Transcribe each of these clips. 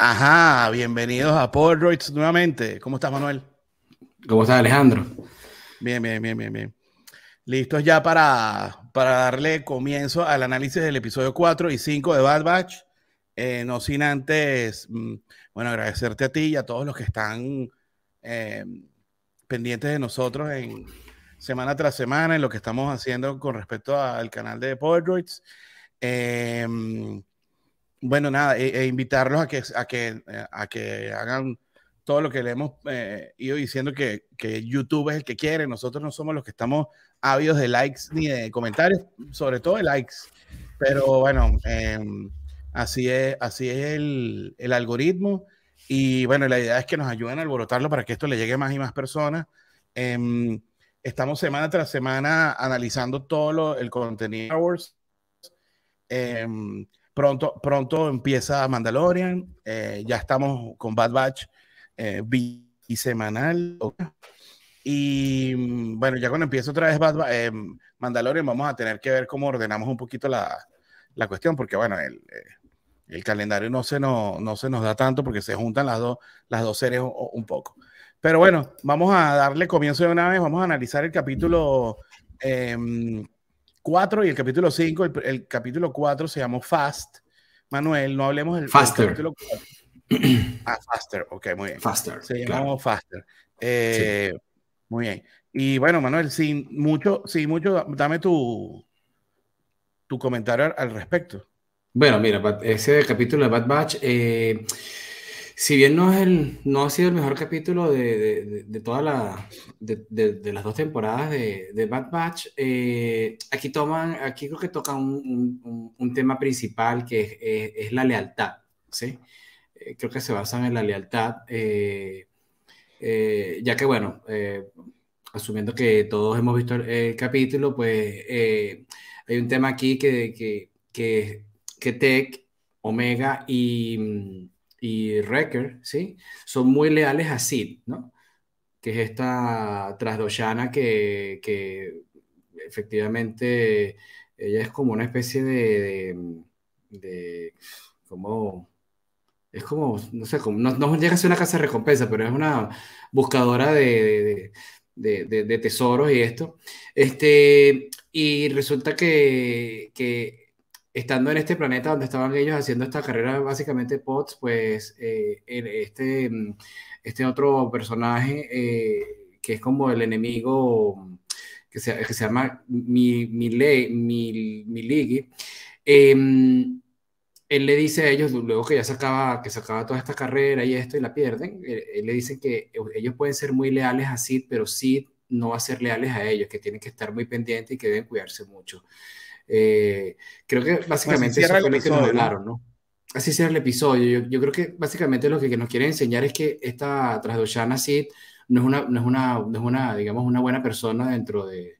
Ajá, bienvenidos a Polaroids nuevamente. ¿Cómo estás, Manuel? ¿Cómo estás, Alejandro? Bien, bien, bien, bien, bien. Listos ya para, para darle comienzo al análisis del episodio 4 y 5 de Bad Batch. Eh, no sin antes, mm, bueno, agradecerte a ti y a todos los que están eh, pendientes de nosotros en semana tras semana en lo que estamos haciendo con respecto al canal de Polaroids. Eh, bueno, nada, e, e, invitarlos a que, a, que, eh, a que hagan todo lo que le hemos eh, ido diciendo que, que, YouTube es el que quiere. Nosotros no somos los que estamos ávidos de likes ni de comentarios, sobre todo de likes. Pero bueno, em, así es, así es el, el, algoritmo. Y bueno, la idea es que nos ayuden a alborotarlo para que esto le llegue a más y más personas. Eh, estamos semana tras semana analizando todo lo, el contenido. Pronto, pronto empieza Mandalorian. Eh, ya estamos con Bad Batch eh, bisemanal. Y mm, bueno, ya cuando empiece otra vez Bad eh, Mandalorian, vamos a tener que ver cómo ordenamos un poquito la, la cuestión, porque bueno, el, eh, el calendario no se, no, no se nos da tanto porque se juntan las, dos las dos series un, poco. Pero bueno, vamos a darle comienzo de una vez. Vamos a analizar el capítulo eh, 4 y el capítulo 5. El, el, capítulo 4 se llamó Fast. Manuel, no hablemos del, Faster. capítulo 4. Ah, Faster, ok, muy bien. Faster. Se llamó claro. Faster. Eh, sí. Muy bien. Y bueno, Manuel, sin mucho, sin mucho, dame tu, tu comentario al respecto. Bueno, mira, ese capítulo de Bad Batch, eh, si bien no, es el, no ha sido el mejor capítulo de, de, de toda la, de, de, las dos temporadas de, Bad Batch, eh, aquí toman, aquí creo que tocan un, un, un, tema principal que es, es, es, la lealtad, ¿sí? Eh, creo que se basan en la lealtad, eh, eh ya que bueno, eh, asumiendo que todos hemos visto el, el capítulo, pues hay un tema aquí que, que, que, que Tech, Omega y y Wrecker, ¿sí? Son muy leales a Sid, ¿no? Que es esta trasdoshana que, que efectivamente ella es como una especie de, de, de como, es como, no sé, como, no, no, llega a ser una casa de recompensa, pero es una buscadora de, de, de tesoros y esto. Este, y resulta que, que estando en este planeta donde estaban ellos haciendo esta carrera básicamente POTS, pues eh, este, este otro personaje eh, que es como el enemigo que se, que se llama Miligi, mi, eh, él le dice a ellos, luego que ya sacaba, que sacaba toda esta carrera y esto y la pierden, él le dice que ellos pueden ser muy leales a Sid, pero Sid no va a ser leales a ellos, que tienen que estar muy pendientes y que deben cuidarse mucho. Eh, creo que básicamente eso fue lo que nos hablaron, ¿no? Así será el episodio. Yo, yo, creo que básicamente lo que, que nos quieren enseñar es que esta Trasdoshana Sid no es una, no es una, no es una, digamos, una buena persona dentro de,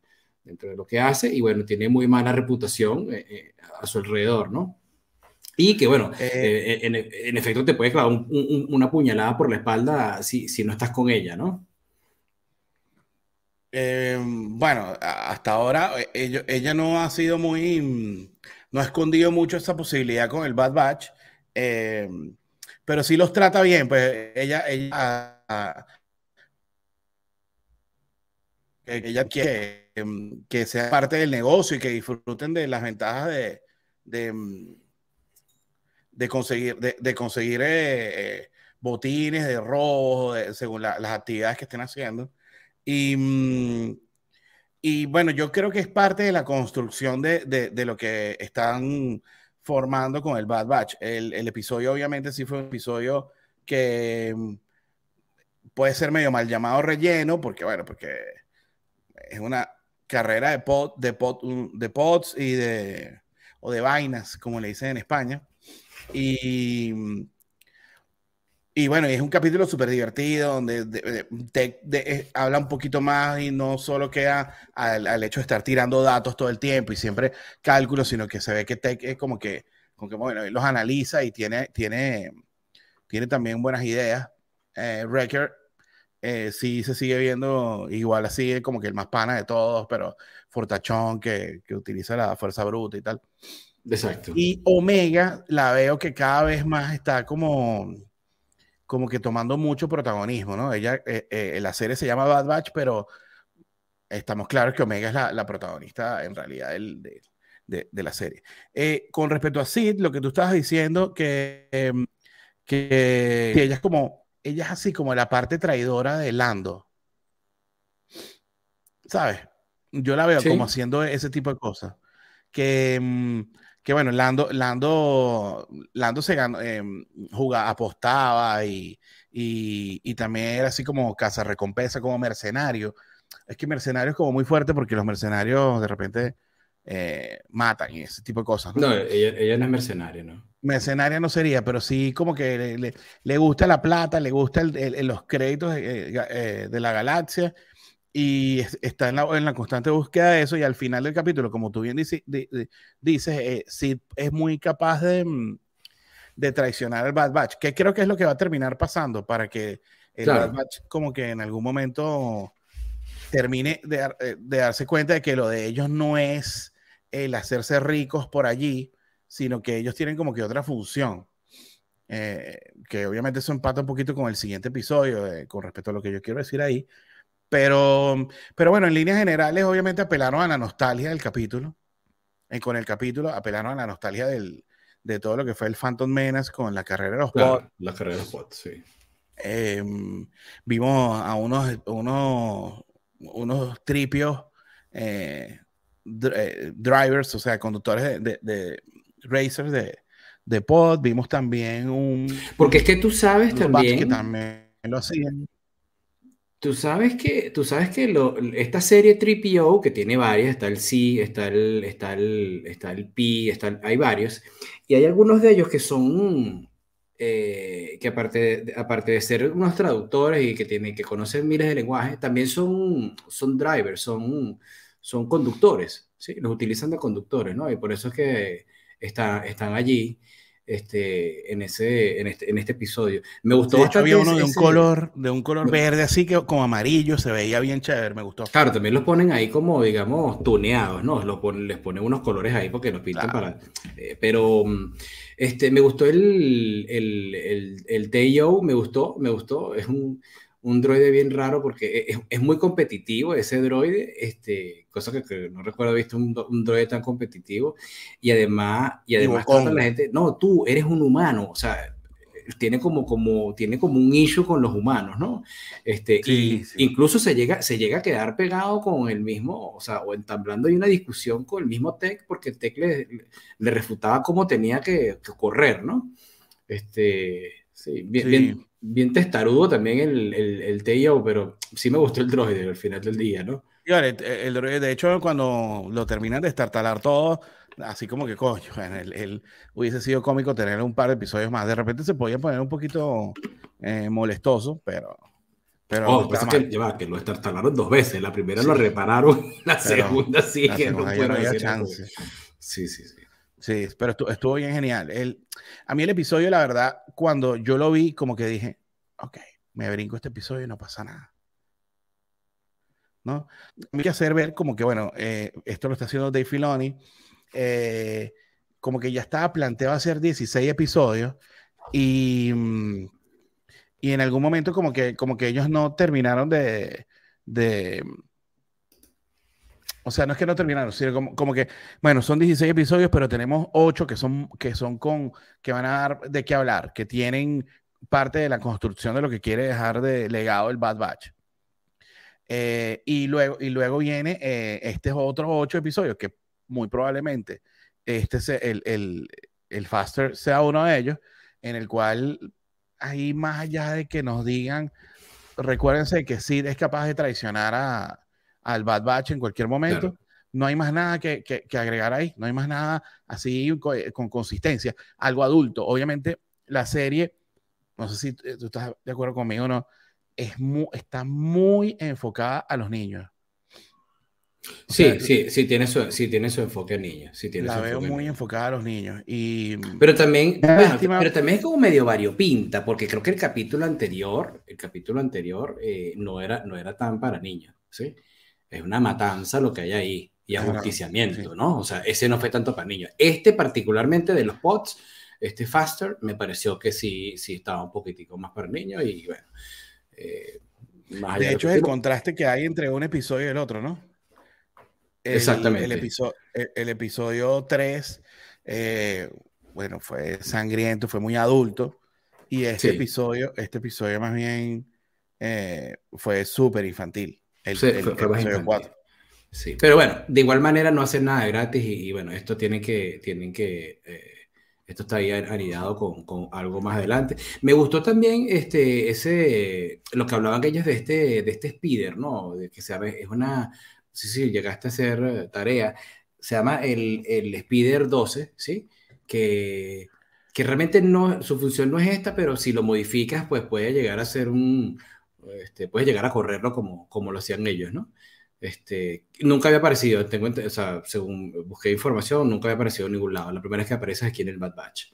dentro de lo que hace y bueno, tiene muy mala reputación eh, eh, a su alrededor, ¿no? Y que bueno, eh, en, en, efecto te puede clavar un, un, una puñalada por la espalda si, si no estás con ella, ¿no? Eh, bueno, hasta ahora ella, ella, no ha sido muy, no ha escondido mucho esa posibilidad con el Bad Batch, eh, pero sí los trata bien, pues ella, ella, ella quiere que sea parte del negocio y que disfruten de las ventajas de, de, de conseguir, de, conseguir eh, botines, de robo, de, según la, las actividades que estén haciendo. Y, mm, y, bueno, yo creo que es parte de la construcción de, de, lo que están formando con el Bad Batch. El, el, episodio obviamente sí fue un episodio que mm, puede ser medio mal llamado relleno, porque bueno, porque es una carrera de, pod, de, pod, de pods y de, o de vainas, como le dicen en España. Y mm, y bueno, es un capítulo súper divertido donde de, de, de, de, habla un poquito más y no solo queda al, al, hecho de estar tirando datos todo el tiempo y siempre cálculos, sino que se ve que Tech es como que, como que bueno, los analiza y tiene, tiene, tiene también buenas ideas. Eh, Wrecker eh, sí se sigue viendo igual así, como que el más pana de todos, pero, fortachón que, que utiliza la fuerza bruta y tal. Exacto. Y Omega la veo que cada vez más está como, como que tomando mucho protagonismo, ¿no? Ella, eh, eh, la serie se llama Bad Batch, pero estamos claros que Omega es la, la protagonista en realidad del, de, de, la serie. Eh, con respecto a Sid, lo que tú estabas diciendo, que, em, que, que ella es como, ella es así como la parte traidora de Lando. ¿Sabes? Yo la veo ¿Sí? como haciendo ese tipo de cosas. Que, mm, que bueno, Lando, Lando, Lando se ganó, eh, jugaba, apostaba y, y, y, también era así como casa recompensa, como mercenario. Es que mercenario es como muy fuerte porque los mercenarios de repente eh, matan y ese tipo de cosas. No, no ella, ella, no es mercenaria, ¿no? Mercenaria no sería, pero sí como que le, le, le gusta la plata, le gusta el, el, los créditos de, eh, de la galaxia y está en la, en la, constante búsqueda de eso y al final del capítulo, como tú bien dices, dices eh, Sid es muy capaz de, mm, de, traicionar al Bad Batch, que creo que es lo que va a terminar pasando para que el claro. Bad Batch como que en algún momento termine de, eh, de, darse cuenta de que lo de ellos no es el hacerse ricos por allí, sino que ellos tienen como que otra función. Eh, que obviamente eso empata un poquito con el siguiente episodio, eh, con respecto a lo que yo quiero decir ahí, pero, pero bueno, en líneas generales, obviamente apelaron a la nostalgia del capítulo. Y con el capítulo apelaron a la nostalgia del, de todo lo que fue el Phantom Menace con la carrera de los bots. La carrera de los bots, sí. Eh, vimos a unos, unos, unos tripios eh, eh, drivers, o sea, conductores de, de, de racers de, de, pod. Vimos también un. Porque es que tú sabes también. Que también lo hacían. Tú sabes que, tú sabes que lo, esta serie TripO, que tiene varias, está el C, está el, está el, está el P, está el, hay varios, y hay algunos de ellos que son, eh, que aparte de, aparte de ser unos traductores y que, tienen, que conocen miles de lenguajes, también son, son drivers, son, son conductores, ¿sí? los utilizan de conductores, ¿no? Y por eso es que está, están allí este, en, ese, en, este, en este episodio. Me gustó de hecho, había uno de un ese... color, de un color verde, así que como amarillo, se veía bien chévere, me gustó. Claro, también los ponen ahí como, digamos, tuneados, ¿no? Los ponen, les ponen unos colores ahí porque los pintan claro. para... Eh, pero este, me gustó el, el, el, el Teio, me gustó, me gustó, es un un droide bien raro porque es, es, muy competitivo ese droide, este, cosa que, que no recuerdo haber visto un, un, droide tan competitivo y además, y además la gente, no, tú eres un humano, o sea, tiene como, como, tiene como un issue con los humanos, ¿no? Este, sí, y sí. incluso se llega, se llega a quedar pegado con el mismo, o sea, o entablando ahí una discusión con el mismo Tech, porque Tech le, le refutaba cómo tenía que, que correr, ¿no? Este, sí, bien, sí. bien bien testarudo también el, el, el Teio, pero sí me gustó el droide al final del día, ¿no? El, el droide, de hecho, cuando lo terminan de estartalar todo, así como que coño, el, el, hubiese sido cómico tener un par de episodios más. De repente se podía poner un poquito eh, molestoso, pero. Pero oh, pues es que, lleva, que lo estartalaron dos veces. La primera sí. lo repararon, la pero segunda sí la que segunda no, no había chance. Sí, sí, sí. Sí, pero estuvo, estuvo bien genial. El, a mí el episodio, la verdad, cuando yo lo vi, como que dije, ok, me brinco este episodio y no pasa nada. ¿No? Hay que hacer ver como que, bueno, eh, esto lo está haciendo Dave Filoni, eh, como que ya estaba planteado hacer 16 episodios y, y en algún momento como que, como que ellos no terminaron de, de o sea, no es que no terminaron, sino como, como, que, bueno, son 16 episodios, pero tenemos 8 que son, que son con, que van a dar de qué hablar, que tienen parte de la construcción de lo que quiere dejar de legado el Bad Batch. Eh, y, luego, y luego viene eh, este otro 8 episodios, que muy probablemente este sea el, el, el Faster sea uno de ellos, en el cual ahí más allá de que nos digan, recuérdense que Sid es capaz de traicionar a al Bad Batch en cualquier momento. Claro. No hay más nada que, que, que, agregar ahí, no hay más nada así con, con, consistencia, algo adulto. Obviamente, la serie, no sé si tú estás de acuerdo conmigo o no, es muy, está muy enfocada a los niños. O sí, sea, sí, sí tiene, su, sí tiene su enfoque a niños. Sí tiene la veo muy enfocada a los niños. Y... Pero, también, bueno, pero también es como medio variopinta, porque creo que el capítulo anterior, el capítulo anterior eh, no, era, no era tan para niños. ¿sí? es una matanza lo que hay ahí. y ajusticiamiento, ¿no? O sea, ese no fue tanto para niños. Este particularmente de los pods, este Faster, me pareció que sí, sí estaba un poquitico más para niños y bueno. Eh, de hecho, es el contraste que hay entre un episodio y el otro, ¿no? Exactamente. El, episodio, el, episodio 3, eh, bueno, fue sangriento, fue muy adulto. Y este episodio, este episodio más bien eh, fue súper infantil. El, sí, fue, episodio 4. Sí, pero bueno, de igual manera no hacen nada gratis y, bueno, esto tiene que, tienen que, eh, esto está ahí anidado con, con, algo más adelante. Me gustó también este, ese, lo que hablaban ellos de este, de este speeder, ¿no? De que sabe, es una, sí, sí, llegaste a hacer tarea, se llama el, el speeder 12, ¿sí? Que, que realmente no, su función no es esta, pero si lo modificas, pues puede llegar a ser un, este, puede llegar a correrlo como, como lo hacían ellos, ¿no? Este, nunca había aparecido, tengo, o sea, según busqué información, nunca había aparecido en ningún lado. La primera vez que aparece es aquí en el Bad Batch.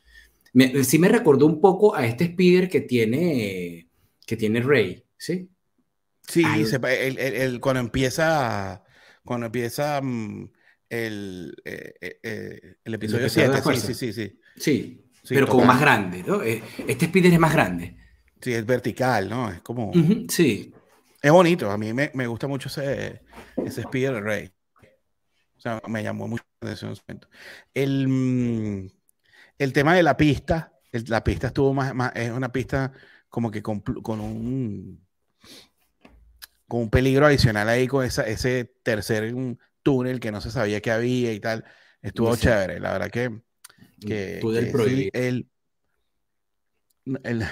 Me, sí me recordó un poco a este speeder que tiene, que tiene Rey, ¿sí? Sí, el, el, cuando empieza, cuando empieza mm, el, eh, eh, eh, el episodio 7, sí, sí, sí, sí. Sí, pero como más grande, ¿no? Este speeder es más grande. Sí, es vertical, ¿no? Es como... sí. Es bonito, a mí me, me gusta mucho ese, ese Speeder Ray. O sea, me llamó mucho la atención El, mm, el tema de la pista, la pista estuvo más, más, es una pista como que con, con un con un peligro adicional ahí con esa, ese tercer túnel que no se sabía que había y tal. Estuvo chévere, la verdad que, que, que el, el,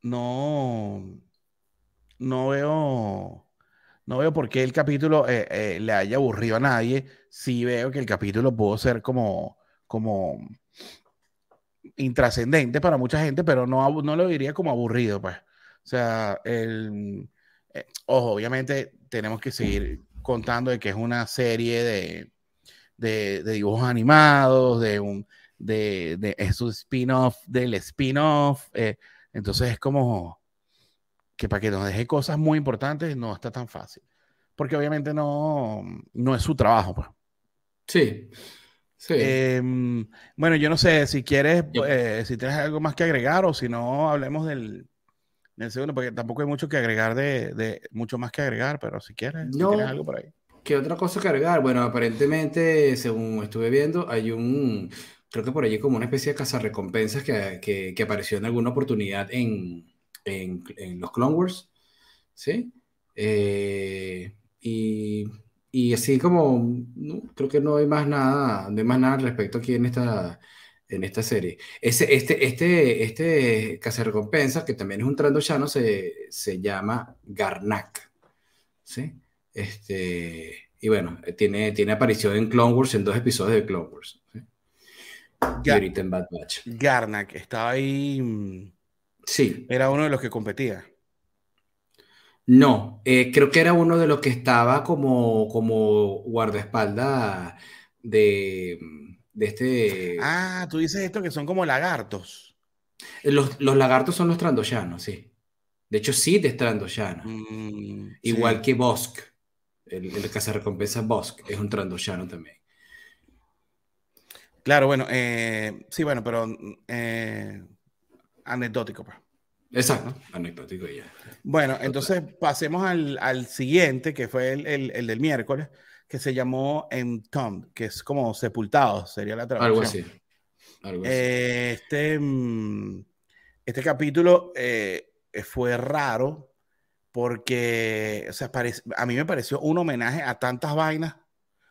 no, no veo, no veo por qué el capítulo eh, eh, le haya aburrido a nadie. Sí veo que el capítulo pudo ser como, como intrascendente para mucha gente, pero no, no lo diría como aburrido, pues. O sea, el, eh, ojo, obviamente tenemos que seguir contando de que es una serie de, de, dibujos animados, de un de, de es un spin-off del spin-off. entonces es como que para que nos deje cosas muy importantes no está tan fácil. Porque obviamente no, no es su trabajo. Pues. Sí. sí. Em, bueno, yo no sé si quieres, eh, si tienes algo más que agregar o si no, hablemos del, del segundo, porque tampoco hay mucho que agregar, de, de mucho más que agregar, pero si quieres, si tienes algo por ahí. ¿Qué otra cosa que agregar? Bueno, aparentemente, según estuve viendo, hay un, creo que por allí como una especie de cazarrecompensas que, que, que apareció en alguna oportunidad en, en, los Clone Wars, ¿sí? Eh, y, y, así como, creo que no hay más nada, no hay más nada al respecto aquí en esta, en esta serie. Ese, este, este, este recompensa que también es un trandoshano, se, se llama Garnak, ¿sí? Este, y bueno, tiene, tiene aparición en Clone Wars en dos episodios de Clone Wars. ¿sí? y ahorita en Bad Batch. Garnak, estaba ahí mm, Sí. Era uno de los que competía. No, eh, creo que era uno de los que estaba como, como guardaespaldas de, de este. Ah, tú dices esto que son como lagartos. Los, lagartos son los trandoyanos, sí. De hecho, sí, de trandoyano. Mm, Igual que Bosk. El, el recompensa Bosk es un trandoyano también. Claro, bueno, eh, sí, bueno, pero eh, anecdótico. Pues. Exacto, anecdótico ya. Bueno, entonces pasemos al, al, siguiente, que fue el, el, del miércoles, que se llamó Entombed, que es como sepultado, sería la traducción. Algo así. Algo así. Eh, este, mm, este capítulo eh, fue raro porque o sea, a mí me pareció un homenaje a tantas vainas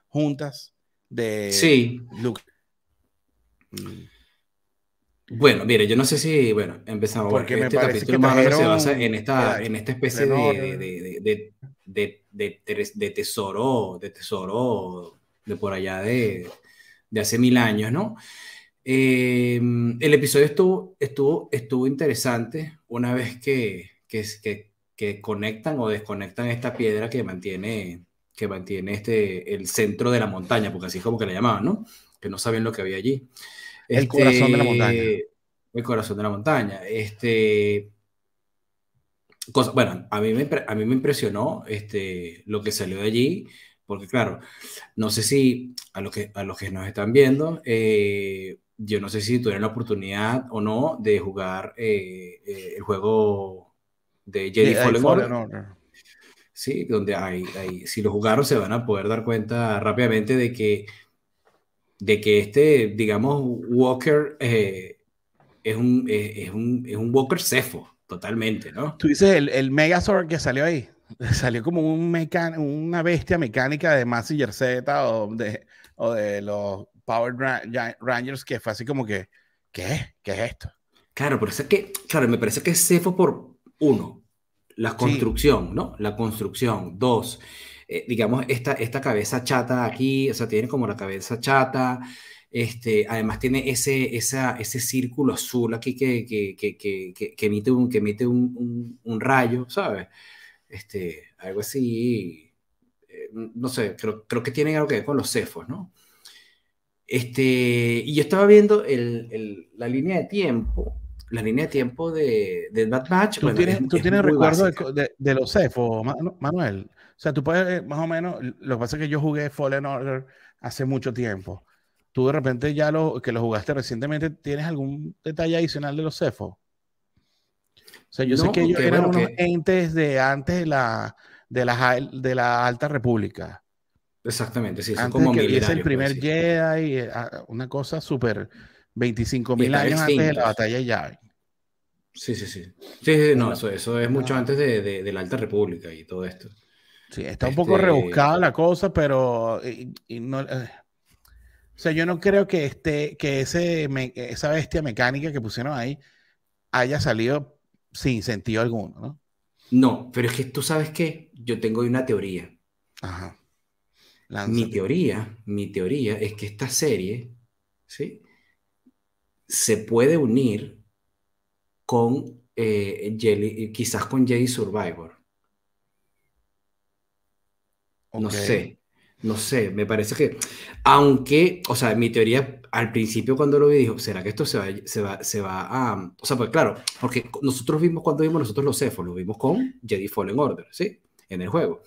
juntas de sí. Luke. Bueno, mire, yo no sé si, bueno, empezamos. Porque este me capítulo más trajeron... se basa en esta, en esta especie de, de, de, de, tesoro, de tesoro de por allá de, hace mil años, ¿no? Eh, el episodio estuvo, estuvo, estuvo interesante una vez que, que, que, que, conectan o desconectan esta piedra que mantiene, que mantiene este, el centro de la montaña, porque así es como que la llamaban, ¿no? Que no sabían lo que había allí. El corazón de la montaña. Este, el corazón de la montaña. Este, cosa, bueno, a mí, me, a mí me impresionó este, lo que salió de allí, Porque claro, no sé si a los que, a los que nos están viendo, eh, yo no sé si tuvieron la oportunidad o no de jugar eh, eh, el juego de Jedi Fallen, Order. Sí, donde hay, hay, si lo jugaron se van a poder dar cuenta rápidamente de que, de que este, digamos, Walker es, un, es, un, es un Walker cefo, totalmente, ¿no? Tú dices el, el Megazord que salió ahí. Salió como un una bestia mecánica de Massinger Z o de, o de los Power Rangers que fue así como que, ¿qué? ¿Qué es esto? Claro, pero es que, claro, me parece que es cefo por uno, la construcción, ¿no? La construcción. Dos, eh, digamos, esta, esta cabeza chata aquí, o sea, tiene como la cabeza chata. Este, además tiene ese, esa, ese círculo azul aquí que, que, que, que emite, un, que emite un, un, un rayo, ¿sabes? este, algo así, eh, no sé, creo, creo, que tiene algo que ver con los cefos, ¿no? Este, y yo estaba viendo el, el, la línea de tiempo, la línea de tiempo de, de Bad Batch. ¿Tú tienes, ¿tú tienes recuerdo de, de, los cefos, Manuel? O sea, tú puedes, eh, más o menos, lo que pasa es que yo jugué Fallen Order hace mucho tiempo. Tú de repente ya lo, que lo jugaste recientemente, ¿tienes algún detalle adicional de los cefos? O sea, yo sé que ellos eran unos entes de antes de la, de la, de la Alta República. Exactamente, sí, son antes como que hubiese el primer Jedi, eh, una cosa súper 25 mil años antes de la batalla de Yavin. Sí, sí, sí. Sí, no, eso, eso es mucho antes de, de, la Alta República y todo esto. Sí, está un poco este rebuscada la cosa, pero y, no, eh, o sea, yo no creo que, este, que ese, esa bestia mecánica que pusieron ahí haya salido sin sentido alguno, ¿no? No, pero es que tú sabes que yo tengo una teoría. Ajá. Mi teoría, mi teoría es que esta serie, ¿sí? Se puede unir con eh, quizás con Jedi Survivor. No sé. No sé, me parece que, aunque, o sea, mi teoría al principio cuando lo vi dijo, ¿será que esto se va, se va, se va a... O sea, pues claro, porque nosotros vimos cuando vimos nosotros los cefos, lo vimos con Jedi Fallen Order, ¿sí? En el juego.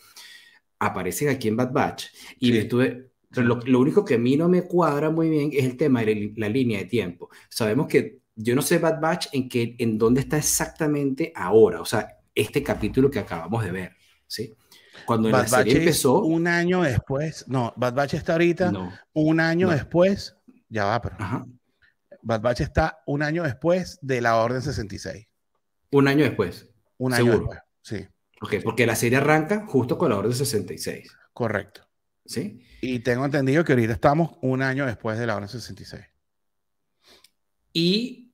Aparecen aquí en Bad Batch. Y estuve, pero lo, lo, único que a mí no me cuadra muy bien es el tema de la, línea de tiempo. Sabemos que yo no sé Bad Batch en, que, en dónde está exactamente ahora, o sea, este capítulo que acabamos de ver, ¿sí? Cuando Bad la serie empezó. Un año después. No, Bad Batch está ahorita. un año después. Ya va, pero. Bad Batch está un año después de la Orden 66. Un año después. Un año ¿Seguro? después. Sí. Ok, porque la serie arranca justo con la Orden 66. Correcto. ¿Sí? Y tengo entendido que ahorita estamos un año después de la Orden 66. Y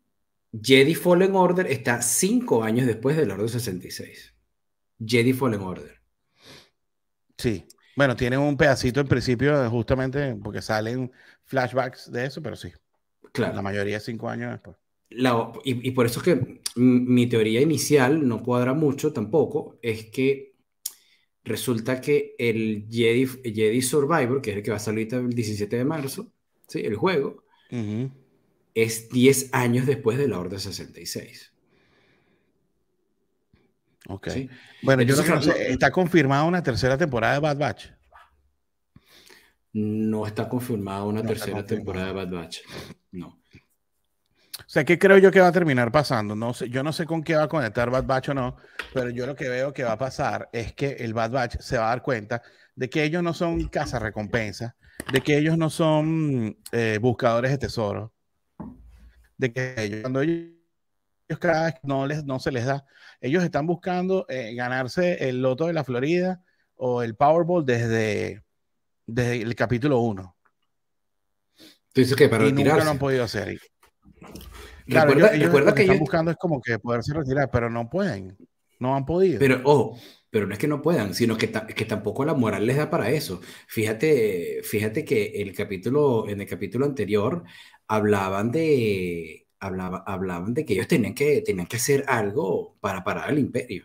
Jedi Fallen Order está cinco años después de la Orden 66. Jedi Fallen Order. Sí. Bueno, tiene un pedacito en principio, justamente porque salen flashbacks de eso, pero sí. Claro. La mayoría cinco años después. y, por eso es que mi teoría inicial no cuadra mucho tampoco, es que resulta que el Jedi, Jedi Survivor, que es el que va a salir el 17 de marzo, ¿sí? el juego, es 10 años después de la Orden 66. Ok. Bueno, yo no sé, ¿está confirmada una tercera temporada de Bad Batch? No está confirmada una tercera temporada de Bad Batch. No. O sea, ¿qué creo yo que va a terminar pasando? No sé, yo no sé con qué va a conectar Bad Batch o no, pero yo lo que veo que va a pasar es que el Bad Batch se va a dar cuenta de que ellos no son recompensa, de que ellos no son eh, buscadores de tesoros, de que ellos, cuando ellos cada vez no, les, no se les da. Ellos están buscando eh, ganarse el loto de la Florida o el Powerball desde, desde el capítulo 1. Tú que para y nunca lo han podido hacer. Claro, recuerda, ellos, recuerda lo que, están buscando es como que poderse retirar, pero no pueden, no han podido. Pero, ojo, pero no es que no puedan, sino que, que tampoco la moral les da para eso. Fíjate, fíjate que el capítulo, en el capítulo anterior hablaban de, hablaban de que ellos tenían que, tenían que hacer algo para parar el imperio,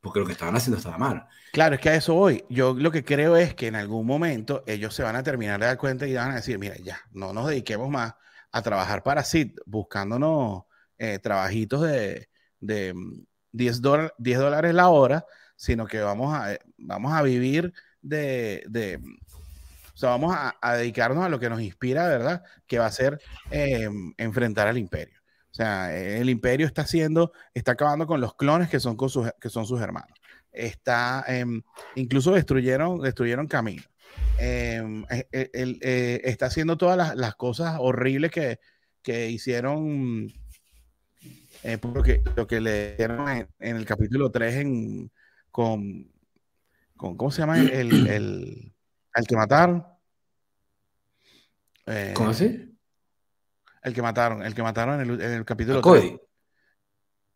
porque lo que estaban haciendo estaba mal. Claro, es que a eso voy. Yo lo que creo es que en algún momento ellos se van a terminar de dar cuenta y van a decir, mira, ya, no nos dediquemos más a trabajar para SID, buscándonos eh, trabajitos de, de 10, 10 dólares la hora, sino que vamos a, vamos a vivir de, de o sea, vamos a, dedicarnos a lo que nos inspira, ¿verdad? Que va a ser em, enfrentar al imperio. O sea, el imperio está haciendo, está acabando con los clones que son, sus, que son sus hermanos. Está, em, incluso destruyeron, destruyeron camino. Em, e, e, eh, está haciendo todas las, cosas horribles que, que hicieron, eh, porque lo que le dieron en, el capítulo 3 en, con, con, ¿cómo se llama? El, el, el que mataron. Eh, ¿Cómo así? El que mataron, el que mataron en el, capítulo Cody.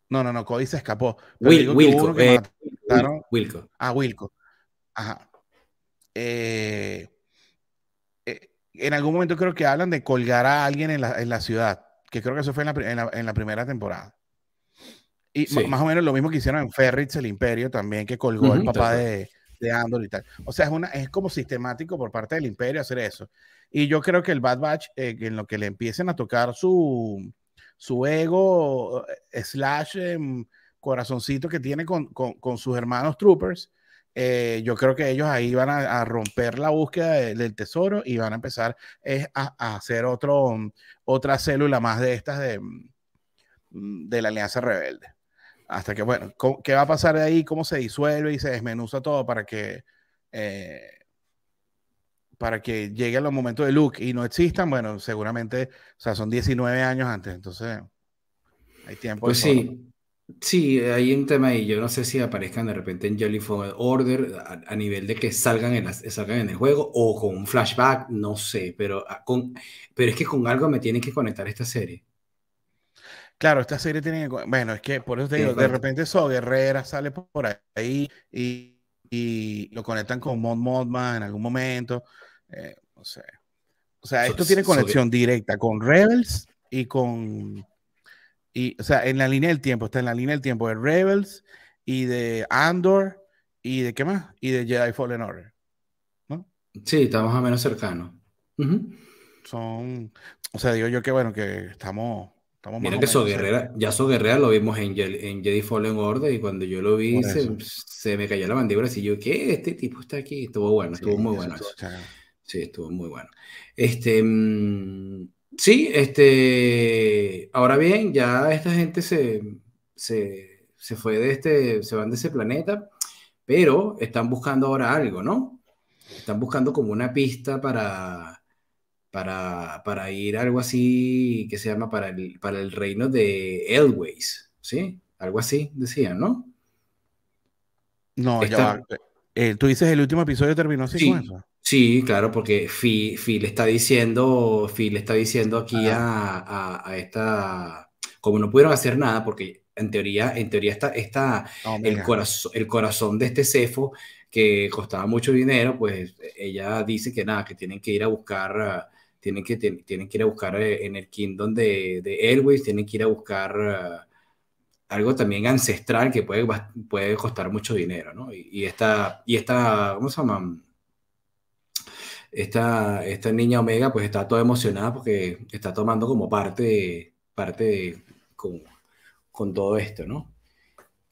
No, no, no, Cody se escapó. Wilco. Eh, Wilco. Ah, Wilco. Ajá. Eh, en algún momento creo que hablan de colgar a alguien en la, ciudad, que creo que eso fue en la, primera temporada. Y más o menos lo mismo que hicieron en Ferrits, el Imperio, también, que colgó el papá de, de Andor y tal. O sea, es, una, es como sistemático por parte del Imperio hacer eso. Y yo creo que el Bad Batch, eh, en lo que le empiecen a tocar su, su ego, eh, slash, em, corazoncito que tiene con, con, sus hermanos troopers, eh, yo creo que ellos ahí van a, romper la búsqueda del tesoro y van a empezar a, a, hacer otro, otra célula más de estas de, mm, de la Alianza Rebelde. Hasta que, bueno, ¿qué va a pasar de ahí? ¿Cómo se disuelve y se desmenuza todo para que para que llegue los momentos de Luke y no existan, bueno, seguramente, o sea, son 19 años antes, entonces hay tiempo. Pues sí, sí, hay un tema ahí, yo no sé si aparezcan de repente en Jelly Order a, nivel de que salgan en, salgan en el juego o con un flashback, no sé, pero, ah, con, pero es que con algo me tienen que conectar esta serie. Claro, esta serie tiene que, bueno, es que por eso te digo, de repente So Guerrera sale por ahí y, y lo conectan con Mod Modman en algún momento. Eh, o sea, esto tiene conexión directa con Rebels y con. Y, o sea, en la línea del tiempo, está en la línea del tiempo de Rebels y de Andor y de qué más? Y de Jedi Fallen Order. ¿no? Sí, estamos a menos cercanos. Son. O sea, digo yo que bueno, que estamos. Estamos Mira que So Guerrera, ya So Guerrera lo vimos en, en, Jedi Fallen Order y cuando yo lo vi se, me cayó la mandíbula y yo, ¿qué? Este tipo está aquí. Estuvo bueno, estuvo muy bueno. Sí, estuvo muy bueno. Este, mm, sí, este, ahora bien, ya esta gente se, se, fue de este, se van de ese planeta, pero están buscando ahora algo, ¿no? Están buscando como una pista para, para, para ir algo así que se llama para el, para el reino de Elways, ¿sí? Algo así decían, ¿no? No, ya eh, Tú dices el último episodio terminó así con eso. Sí, claro, porque Phil, está diciendo, Phil está diciendo aquí a, esta, como no pudieron hacer nada, porque en teoría, en teoría está, está el, corazón, el corazón de este cefo que costaba mucho dinero, pues ella dice que nada, que tienen que ir a buscar, tienen que, tienen que ir a buscar eh, en el kingdom de, de tienen que ir a buscar algo también ancestral que puede, puede costar mucho dinero, ¿no? Y, y esta, y esta, ¿cómo se llama? esta, esta niña Omega pues está toda emocionada porque está tomando como parte, parte con, con todo esto, ¿no?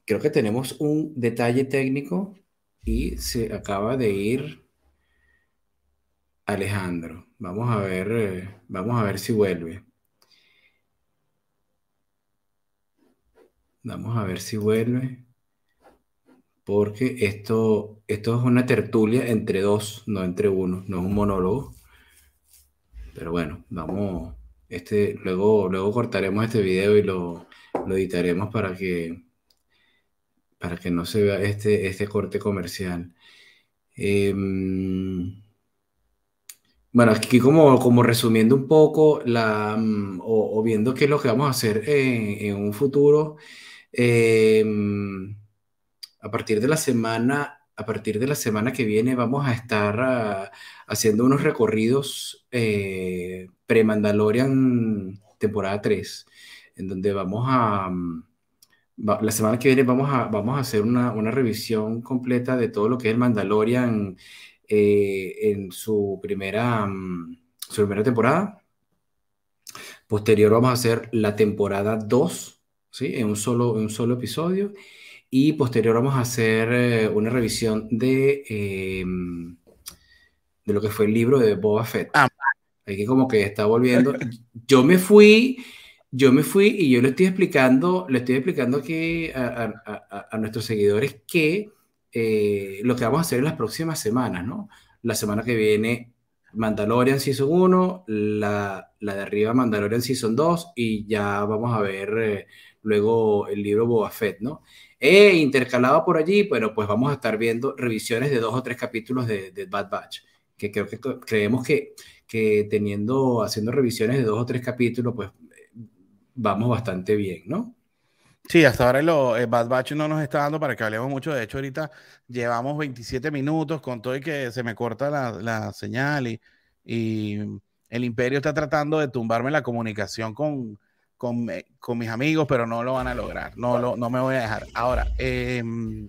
Creo que tenemos un detalle técnico y se acaba de ir Alejandro. Vamos a ver, eh, vamos a ver si vuelve. Vamos a ver si vuelve porque esto, esto es una tertulia entre dos, no entre uno, no es un monólogo. Pero bueno, vamos, este, luego, luego cortaremos este video y lo, editaremos para que, para que no se vea este, este corte comercial. Em, bueno, aquí como, como resumiendo un poco la, mm, o, viendo qué es lo que vamos a hacer en, un futuro. Eh, a partir de la semana, a partir de la semana que viene vamos a estar ah, haciendo unos recorridos eh, pre-Mandalorian temporada 3, en donde vamos a... Mm, la semana que viene vamos a, vamos a hacer una, revisión completa de todo lo que es el Mandalorian eh, en su primera, mm, su primera temporada. Posterior vamos a hacer la temporada 2, ¿sí? En un solo, en un solo episodio. y posterior vamos a hacer eh, una revisión de, em, de lo que fue el libro de Boba Fett. Ah. Aquí como que está volviendo. Yo me fui, yo me fui y yo le estoy explicando, le estoy explicando aquí a, a, nuestros seguidores que eh, lo que vamos a hacer en las próximas semanas, ¿no? La semana que viene Mandalorian Season 1, la, la de arriba Mandalorian Season 2 y ya vamos a ver eh, luego el libro Boba Fett, ¿no? E intercalado por allí, pero pues vamos a estar viendo revisiones de dos o tres capítulos de, de Bad Batch, que creo que creemos que, que teniendo, haciendo revisiones de dos o tres capítulos, pues vamos bastante bien, ¿no? Sí, hasta ahora el Bad Batch no nos está dando para que hablemos mucho. De hecho, ahorita llevamos 27 minutos con todo y que se me corta la, la señal y, y, el imperio está tratando de tumbarme la comunicación con, con, con, mis amigos, pero no lo van a lograr. No, lo, no me voy a dejar. Ahora, em,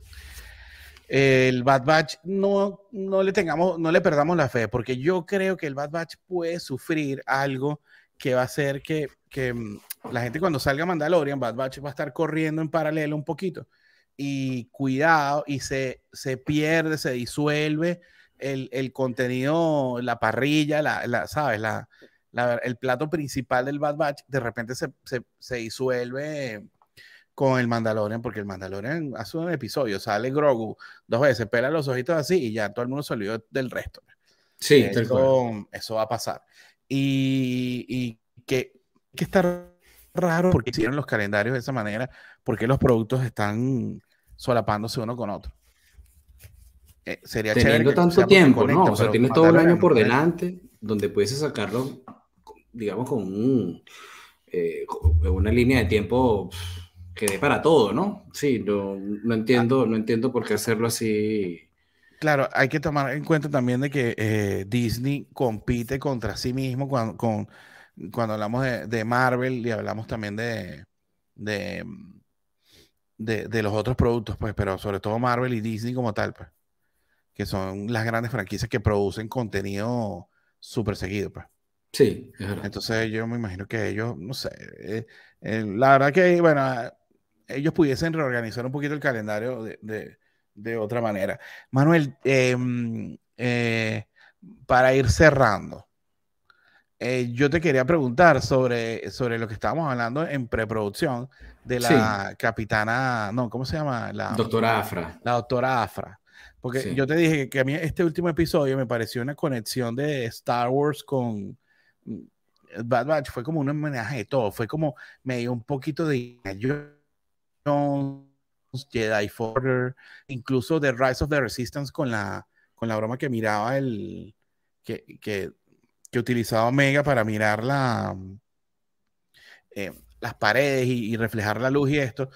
el Bad Batch no, no le tengamos, no le perdamos la fe, porque yo creo que el Bad Batch puede sufrir algo que va a hacer que, que mm, la gente cuando salga Mandalorian, Bad Batch va a estar corriendo en paralelo un poquito. Y cuidado, y se, se pierde, se disuelve el, el contenido, la parrilla, la, la ¿sabes? La, la, el plato principal del Bad Batch, de repente se, se, se, disuelve con el Mandalorian, porque el Mandalorian hace un episodio, sale Grogu dos veces, pela los ojitos así y ya todo el mundo se olvidó del resto. Sí, eso, eso va a pasar. Y, y que, que está raro porque hicieron los calendarios de esa manera, porque los productos están solapándose uno con otro. Eh, sería Teniendo tanto tiempo, ¿no? O sea, tienes todo el año por delante donde puedes sacarlo, digamos, con, un, eh, una línea de tiempo que dé para todo, ¿no? Sí, no, no entiendo, no entiendo por qué hacerlo así. Claro, hay que tomar en cuenta también de que eh, Disney compite contra sí mismo con, con cuando hablamos de, Marvel y hablamos también de, de, de, los otros productos, pues, pero sobre todo Marvel y Disney como tal, pues, que son las grandes franquicias que producen contenido súper seguido, pues. Sí, Entonces yo me imagino que ellos, no sé, eh, eh, la verdad que, bueno, ellos pudiesen reorganizar un poquito el calendario de, de, otra manera. Manuel, em, eh, para ir cerrando, eh, yo te quería preguntar sobre, sobre lo que estábamos hablando en preproducción de la capitana, no, ¿cómo se llama? La doctora Afra. La doctora Afra. Porque yo te dije que a mí este último episodio me pareció una conexión de Star Wars con mm, Bad Batch. Fue como un homenaje de todo. Fue como me dio un poquito de Jedi Order, incluso The Rise of the Resistance con la, con la broma que miraba el que, que que utilizaba Omega para mirar la, eh, las paredes y, reflejar la luz y esto.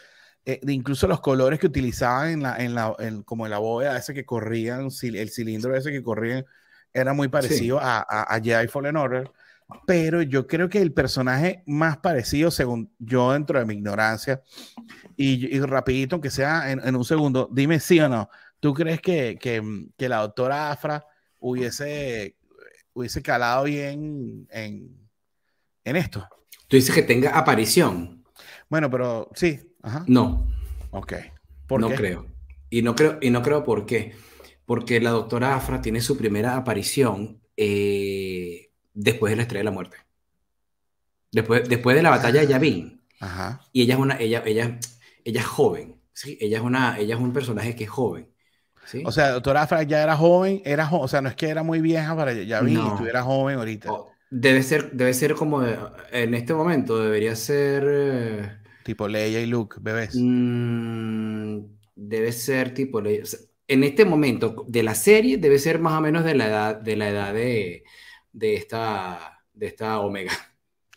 Eh, incluso los colores que utilizaban en la, en la, como en la bóveda ese que corrían, el cilindro ese que corrían, era muy parecido a, a, a, Jedi Fallen Order. Pero yo creo que el personaje más parecido, según yo dentro de mi ignorancia, y, rapidito, aunque sea en, en, un segundo, dime sí o no, ¿tú crees que, que, que la doctora Afra hubiese hubiese calado bien en, en esto. Tú dices que tenga aparición. Bueno, pero sí. No. Ok. no creo. Y no creo, y no creo por qué. Porque la doctora Afra tiene su primera aparición eh, después de la estrella de la muerte. Después, después de la batalla de Yavin. Ajá. Y ella es una, ella, ella, ella es joven. ¿sí? Ella, es una, ella es un personaje que es joven. O sea, doctora Afra ya era joven, era o sea, no es que era muy vieja para ya vi, estuviera joven ahorita. Oh, debe ser, debe ser como en este momento, debería ser. Eh, tipo Leia y Luke, bebés. Mm, debe ser tipo Leia. en este momento de la serie, debe ser más o menos de la edad de, la edad de, de esta, de esta Omega.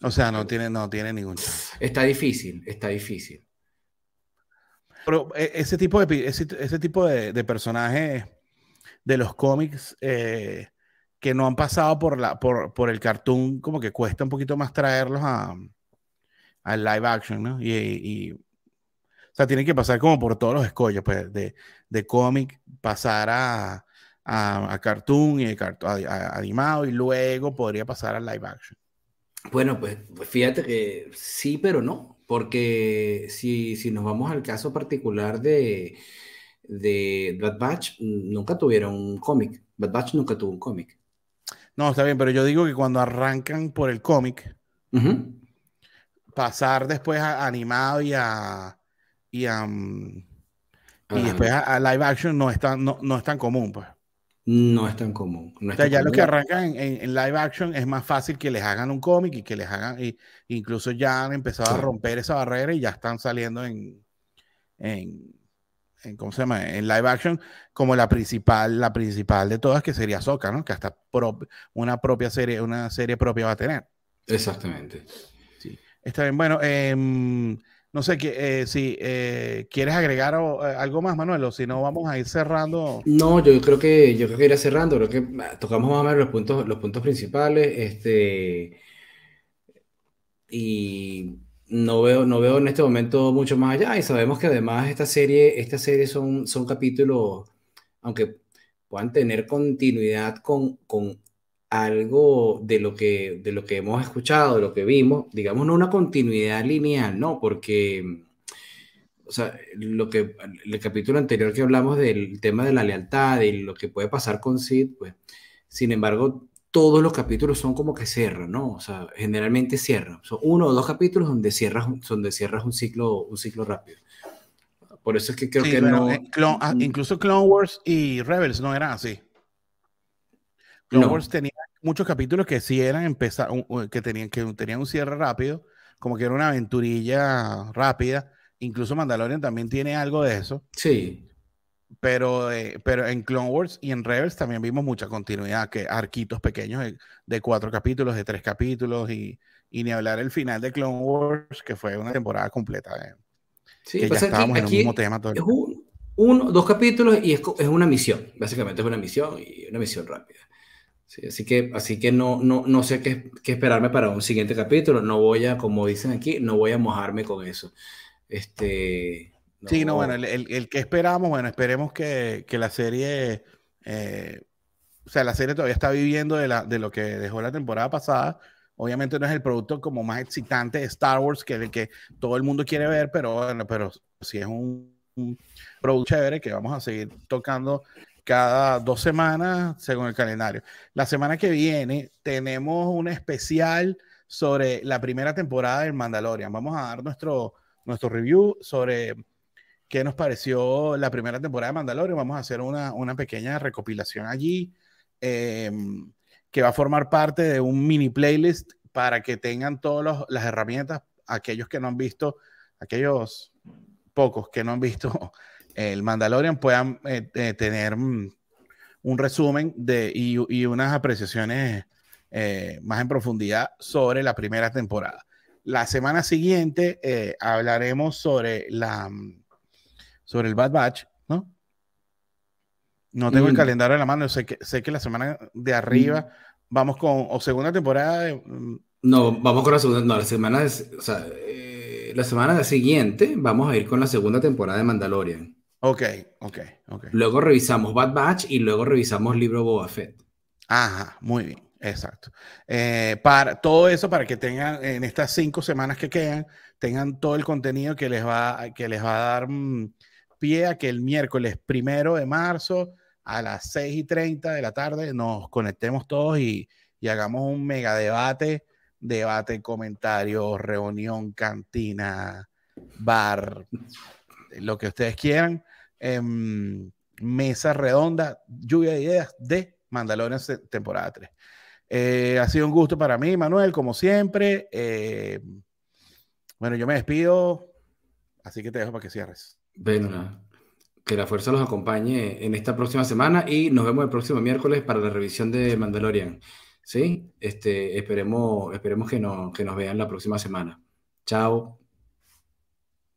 O sea, no tiene, no tiene ningún Está difícil, está difícil. Pero e, ese tipo de, ese, tipo de, personajes de los cómics eh, que no han pasado por, la, por, el cartoon, como que cuesta un poquito más traerlos a, al live action, ¿no? Y, o sea, tienen que pasar como por todos los escollos, pues, de, de cómic, pasar a, a, cartoon y a, animado, y luego podría pasar al live action. Bueno, pues, pues fíjate que sí, pero no, porque si, si nos vamos al caso particular de, de Bad Batch, nunca tuvieron un cómic. Bad Batch nunca tuvo un cómic. No, está bien, pero yo digo que cuando arrancan por el cómic, pasar después a animado y a. y, a, mm, y después a, live action no es tan, no, no es tan común, pues. No es tan común. o sea, ya los que arrancan en, live action es más fácil que les hagan un cómic y que les hagan, y, incluso ya han empezado a romper esa barrera y ya están saliendo en, en, en, ¿cómo se llama? En live action como la principal, la principal de todas que sería Soca, ¿no? Que hasta una propia serie, una serie propia va a tener. Exactamente. Sí. Está bien. Bueno, eh, no sé eh, si eh, quieres agregar eh, algo más, Manuel, o si no, vamos a ir cerrando. No, yo creo que yo creo que irá cerrando, creo que ah, tocamos más o menos los puntos, los puntos principales. Este, y no veo, no veo en este momento mucho más allá. Y sabemos que además esta serie, esta serie son, son capítulos, aunque puedan tener continuidad con, con algo de lo que, de lo que hemos escuchado, de lo que vimos, digamos, no una continuidad lineal, ¿no? Porque, o sea, lo que, el capítulo anterior que hablamos del tema de la lealtad y lo que puede pasar con Sid, pues, sin embargo, todos los capítulos son como que cierran, ¿no? O sea, generalmente cierran. Son uno o dos capítulos donde cierras, donde cierras un ciclo, un ciclo rápido. Por eso es que creo que no... Eh, ah, mm. incluso Clone Wars y Rebels no eran así. Clone Wars tenía muchos capítulos que sí eran empezar, que tenían, que tenían un cierre rápido, como que era una aventurilla rápida. Incluso Mandalorian también tiene algo de eso. Sí. Pero, eh, pero en Clone Wars y en Rebels también vimos mucha continuidad, que arquitos pequeños de, cuatro capítulos, de tres capítulos, y, y, ni hablar el final de Clone Wars, que fue una temporada completa. Eh, sí, que ya estábamos en el mismo tema. Todo es un, uno, dos capítulos y es, es una misión, básicamente es una misión y una misión rápida así que, así que no, no, no sé qué, qué, esperarme para un siguiente capítulo. No voy a, como dicen aquí, no voy a mojarme con eso. Este, Sí, no, bueno, el, el, que esperamos, bueno, esperemos que, que la serie, eh, o sea, la serie todavía está viviendo de, la, de lo que dejó la temporada pasada. Obviamente no es el producto como más excitante de Star Wars que, que todo el mundo quiere ver, pero bueno, pero sí es un, un producto chévere que vamos a seguir tocando cada dos semanas según el calendario. La semana que viene tenemos un especial sobre la primera temporada del Mandalorian. Vamos a dar nuestro, nuestro review sobre qué nos pareció la primera temporada de Mandalorian. Vamos a hacer una, una pequeña recopilación allí em, que va a formar parte de un mini playlist para que tengan todas las herramientas, aquellos que no han visto, aquellos pocos que no han visto el Mandalorian puedan eh, eh, tener mm, un resumen de, y, unas apreciaciones eh, más en profundidad sobre la primera temporada. La semana siguiente hablaremos sobre, la, mm, sobre el Bad Batch, ¿no? No tengo el mm. calendario en la mano, sé que, sé que la semana de arriba vamos con, o segunda temporada. no, vamos con la segunda, no, la semana, o sea, la semana siguiente vamos a ir con la segunda temporada de Mandalorian. Ok, ok, ok. Luego revisamos Bad Batch y luego revisamos libro Boba Fett. Ajá, muy bien, exacto. Eh, para todo eso, para que tengan en estas cinco semanas que quedan, tengan todo el contenido que les va, que les va a dar mm, pie a que el miércoles primero de marzo a las 6 y 30 de la tarde nos conectemos todos y, y hagamos un mega debate, debate, comentarios, reunión, cantina, bar, lo que ustedes quieran mesa redonda, lluvia de ideas de Mandalorian temporada 3. Eh, ha sido un gusto para mí, Manuel, como siempre. Eh, bueno, yo me despido, así que te dejo para que cierres. Bueno, que la fuerza los acompañe en esta próxima semana y nos vemos el próximo miércoles para la revisión de Mandalorian. ¿Sí? Este, esperemos, esperemos que, que nos vean la próxima semana. Chao.